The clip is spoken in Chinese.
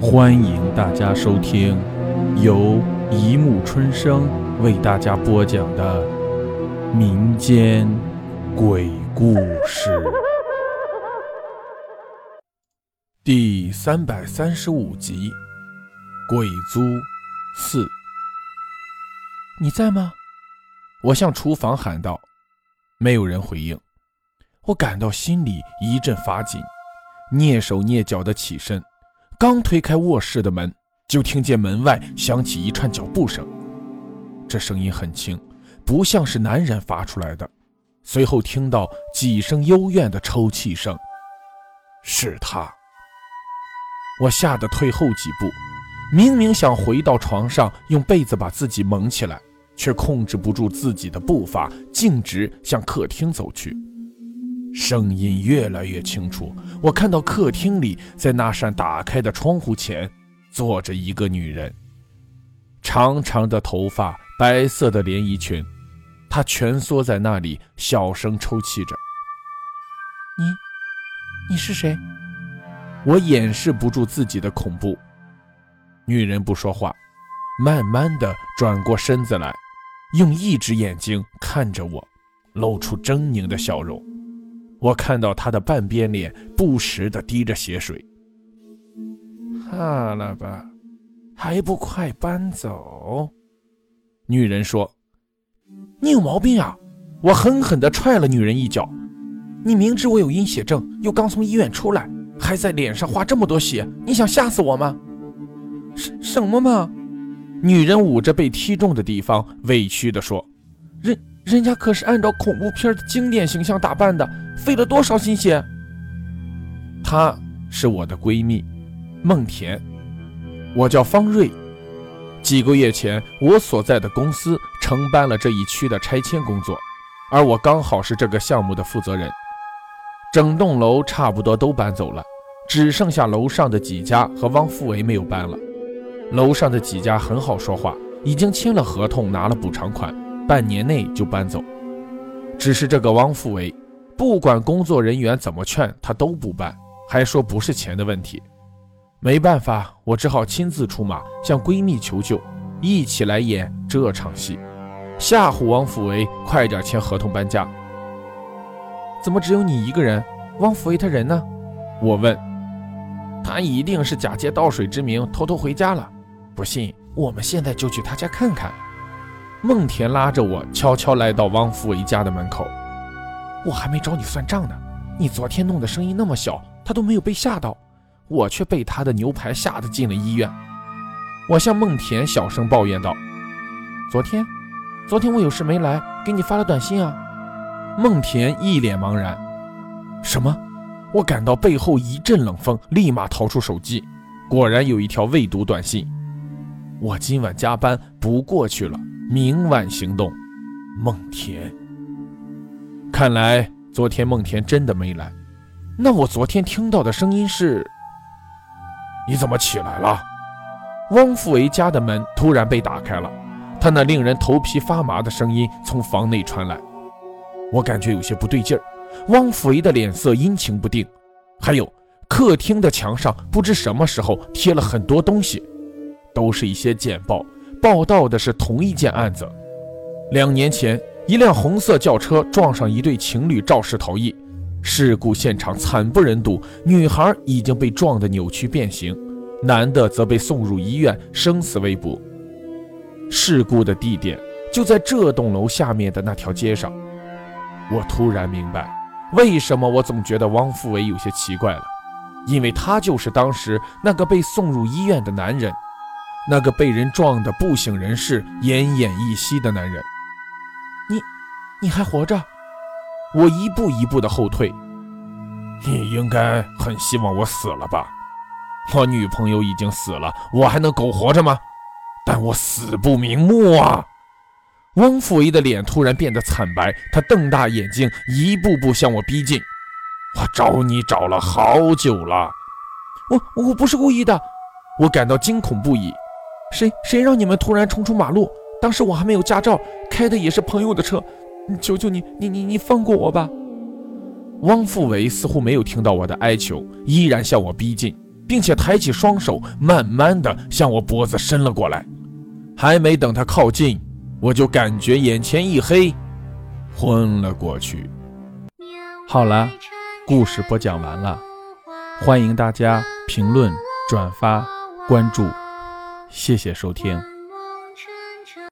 欢迎大家收听由一木春生为大家播讲的民间鬼故事第三百三十五集《鬼租四》。你在吗？我向厨房喊道，没有人回应。我感到心里一阵发紧，蹑手蹑脚的起身。刚推开卧室的门，就听见门外响起一串脚步声。这声音很轻，不像是男人发出来的。随后听到几声幽怨的抽泣声，是他。我吓得退后几步，明明想回到床上用被子把自己蒙起来，却控制不住自己的步伐，径直向客厅走去。声音越来越清楚，我看到客厅里，在那扇打开的窗户前，坐着一个女人，长长的头发，白色的连衣裙，她蜷缩在那里，小声抽泣着。你，你是谁？我掩饰不住自己的恐怖。女人不说话，慢慢的转过身子来，用一只眼睛看着我，露出狰狞的笑容。我看到他的半边脸不时地滴着血水。怕了吧？还不快搬走！女人说：“你有毛病啊！”我狠狠地踹了女人一脚。你明知我有阴血症，又刚从医院出来，还在脸上画这么多血，你想吓死我吗？什什么嘛！女人捂着被踢中的地方，委屈地说：“人人家可是按照恐怖片的经典形象打扮的。”费了多少心血？她是我的闺蜜，孟田。我叫方瑞。几个月前，我所在的公司承办了这一区的拆迁工作，而我刚好是这个项目的负责人。整栋楼差不多都搬走了，只剩下楼上的几家和汪富维没有搬了。楼上的几家很好说话，已经签了合同，拿了补偿款，半年内就搬走。只是这个汪富维。不管工作人员怎么劝，他都不搬，还说不是钱的问题。没办法，我只好亲自出马，向闺蜜求救，一起来演这场戏，吓唬汪富维快点签合同搬家。怎么只有你一个人？汪富维他人呢？我问。他一定是假借倒水之名偷偷回家了。不信，我们现在就去他家看看。孟田拉着我悄悄来到汪富维家的门口。我还没找你算账呢，你昨天弄的声音那么小，他都没有被吓到，我却被他的牛排吓得进了医院。我向孟田小声抱怨道：“昨天，昨天我有事没来，给你发了短信啊。”孟田一脸茫然：“什么？”我感到背后一阵冷风，立马掏出手机，果然有一条未读短信：“我今晚加班不过去了，明晚行动。”孟田。看来昨天孟田真的没来，那我昨天听到的声音是？你怎么起来了？汪富维家的门突然被打开了，他那令人头皮发麻的声音从房内传来，我感觉有些不对劲儿。汪富维的脸色阴晴不定，还有客厅的墙上不知什么时候贴了很多东西，都是一些简报，报道的是同一件案子，两年前。一辆红色轿车撞上一对情侣肇事逃逸，事故现场惨不忍睹，女孩已经被撞得扭曲变形，男的则被送入医院，生死未卜。事故的地点就在这栋楼下面的那条街上。我突然明白，为什么我总觉得汪富伟有些奇怪了，因为他就是当时那个被送入医院的男人，那个被人撞得不省人事、奄奄一息的男人。你，你还活着？我一步一步的后退。你应该很希望我死了吧？我女朋友已经死了，我还能苟活着吗？但我死不瞑目啊！汪富维的脸突然变得惨白，他瞪大眼睛，一步步向我逼近。我找你找了好久了，我我不是故意的。我感到惊恐不已。谁谁让你们突然冲出马路？当时我还没有驾照，开的也是朋友的车，求求你，你你你放过我吧！汪富伟似乎没有听到我的哀求，依然向我逼近。并且抬起双手，慢慢的向我脖子伸了过来。还没等他靠近，我就感觉眼前一黑，昏了过去。好了，故事播讲完了，欢迎大家评论、转发、关注，谢谢收听。